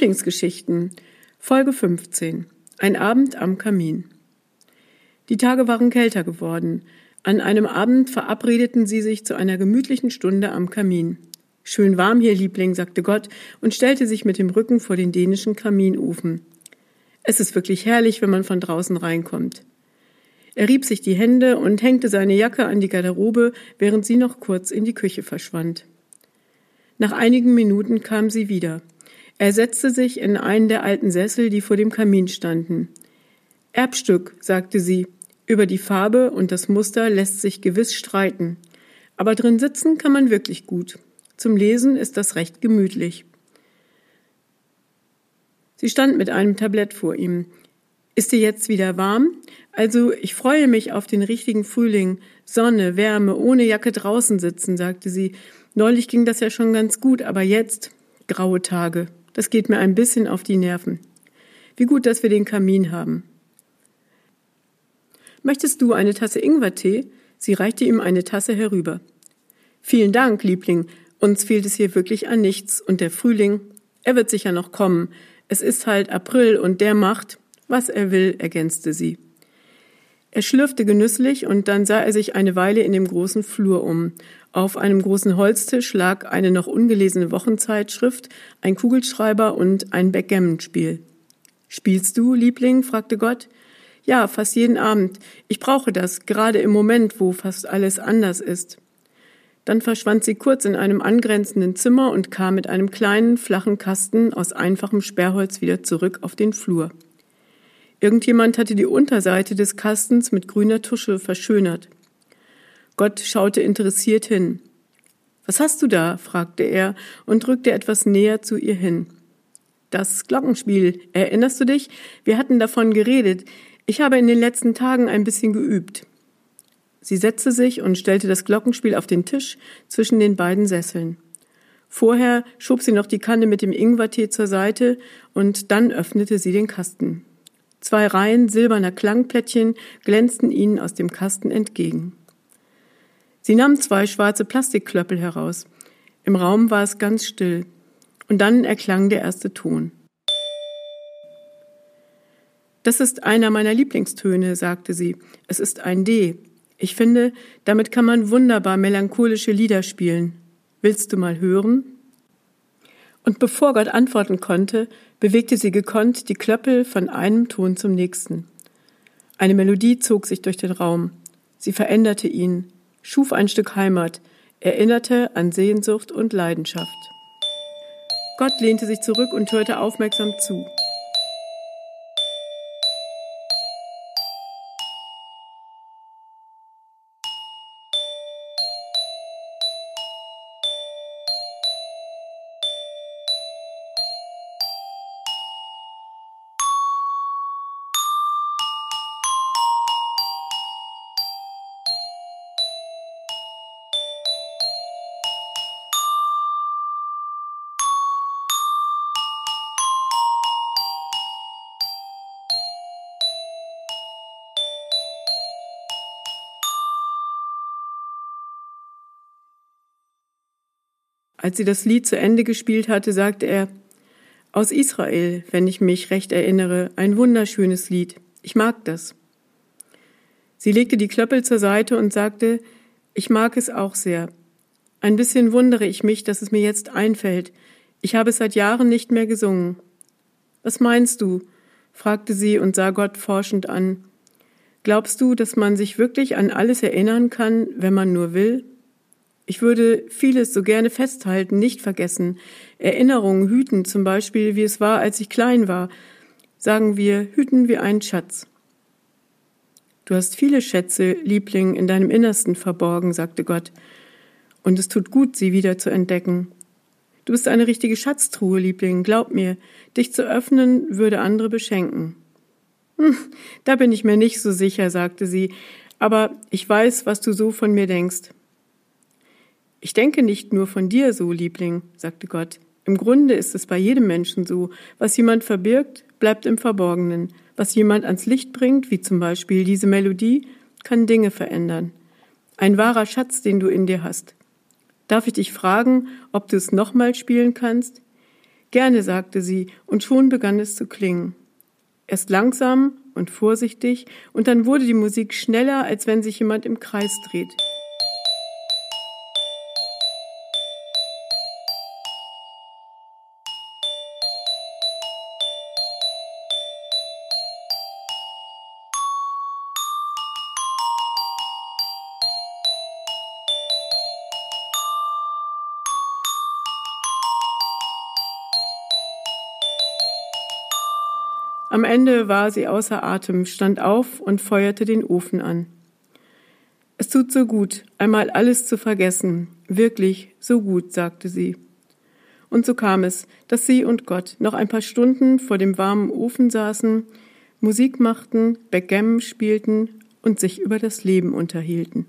Lieblingsgeschichten Folge 15 Ein Abend am Kamin Die Tage waren kälter geworden. An einem Abend verabredeten sie sich zu einer gemütlichen Stunde am Kamin. Schön warm hier, Liebling, sagte Gott und stellte sich mit dem Rücken vor den dänischen Kaminofen. Es ist wirklich herrlich, wenn man von draußen reinkommt. Er rieb sich die Hände und hängte seine Jacke an die Garderobe, während sie noch kurz in die Küche verschwand. Nach einigen Minuten kam sie wieder. Er setzte sich in einen der alten Sessel, die vor dem Kamin standen. Erbstück, sagte sie. Über die Farbe und das Muster lässt sich gewiss streiten. Aber drin sitzen kann man wirklich gut. Zum Lesen ist das recht gemütlich. Sie stand mit einem Tablett vor ihm. Ist dir jetzt wieder warm? Also, ich freue mich auf den richtigen Frühling. Sonne, Wärme, ohne Jacke draußen sitzen, sagte sie. Neulich ging das ja schon ganz gut, aber jetzt graue Tage. Das geht mir ein bisschen auf die Nerven. Wie gut, dass wir den Kamin haben. Möchtest du eine Tasse Ingwertee? Sie reichte ihm eine Tasse herüber. Vielen Dank, Liebling. Uns fehlt es hier wirklich an nichts. Und der Frühling, er wird sicher noch kommen. Es ist halt April und der macht, was er will, ergänzte sie. Er schlürfte genüsslich und dann sah er sich eine Weile in dem großen Flur um. Auf einem großen Holztisch lag eine noch ungelesene Wochenzeitschrift, ein Kugelschreiber und ein Backgammon-Spiel. Spielst du, Liebling? fragte Gott. Ja, fast jeden Abend. Ich brauche das, gerade im Moment, wo fast alles anders ist. Dann verschwand sie kurz in einem angrenzenden Zimmer und kam mit einem kleinen, flachen Kasten aus einfachem Sperrholz wieder zurück auf den Flur. Irgendjemand hatte die Unterseite des Kastens mit grüner Tusche verschönert. Gott schaute interessiert hin. Was hast du da? fragte er und drückte etwas näher zu ihr hin. Das Glockenspiel, erinnerst du dich? Wir hatten davon geredet. Ich habe in den letzten Tagen ein bisschen geübt. Sie setzte sich und stellte das Glockenspiel auf den Tisch zwischen den beiden Sesseln. Vorher schob sie noch die Kanne mit dem Ingwertee zur Seite und dann öffnete sie den Kasten. Zwei Reihen silberner Klangplättchen glänzten ihnen aus dem Kasten entgegen. Sie nahm zwei schwarze Plastikklöppel heraus. Im Raum war es ganz still. Und dann erklang der erste Ton. Das ist einer meiner Lieblingstöne, sagte sie. Es ist ein D. Ich finde, damit kann man wunderbar melancholische Lieder spielen. Willst du mal hören? Und bevor Gott antworten konnte, bewegte sie gekonnt die Klöppel von einem Ton zum nächsten. Eine Melodie zog sich durch den Raum. Sie veränderte ihn, schuf ein Stück Heimat, erinnerte an Sehnsucht und Leidenschaft. Gott lehnte sich zurück und hörte aufmerksam zu. Als sie das Lied zu Ende gespielt hatte, sagte er, aus Israel, wenn ich mich recht erinnere, ein wunderschönes Lied. Ich mag das. Sie legte die Klöppel zur Seite und sagte, ich mag es auch sehr. Ein bisschen wundere ich mich, dass es mir jetzt einfällt. Ich habe es seit Jahren nicht mehr gesungen. Was meinst du? fragte sie und sah Gott forschend an. Glaubst du, dass man sich wirklich an alles erinnern kann, wenn man nur will? Ich würde vieles so gerne festhalten, nicht vergessen. Erinnerungen hüten, zum Beispiel, wie es war, als ich klein war. Sagen wir, hüten wir einen Schatz. Du hast viele Schätze, Liebling, in deinem Innersten verborgen, sagte Gott. Und es tut gut, sie wieder zu entdecken. Du bist eine richtige Schatztruhe, Liebling, glaub mir. Dich zu öffnen würde andere beschenken. Hm, da bin ich mir nicht so sicher, sagte sie, aber ich weiß, was du so von mir denkst. Ich denke nicht nur von dir so, Liebling, sagte Gott. Im Grunde ist es bei jedem Menschen so. Was jemand verbirgt, bleibt im Verborgenen. Was jemand ans Licht bringt, wie zum Beispiel diese Melodie, kann Dinge verändern. Ein wahrer Schatz, den du in dir hast. Darf ich dich fragen, ob du es nochmal spielen kannst? Gerne, sagte sie, und schon begann es zu klingen. Erst langsam und vorsichtig, und dann wurde die Musik schneller, als wenn sich jemand im Kreis dreht. Am Ende war sie außer Atem, stand auf und feuerte den Ofen an. Es tut so gut, einmal alles zu vergessen, wirklich so gut, sagte sie. Und so kam es, dass sie und Gott noch ein paar Stunden vor dem warmen Ofen saßen, Musik machten, Backgammon spielten und sich über das Leben unterhielten.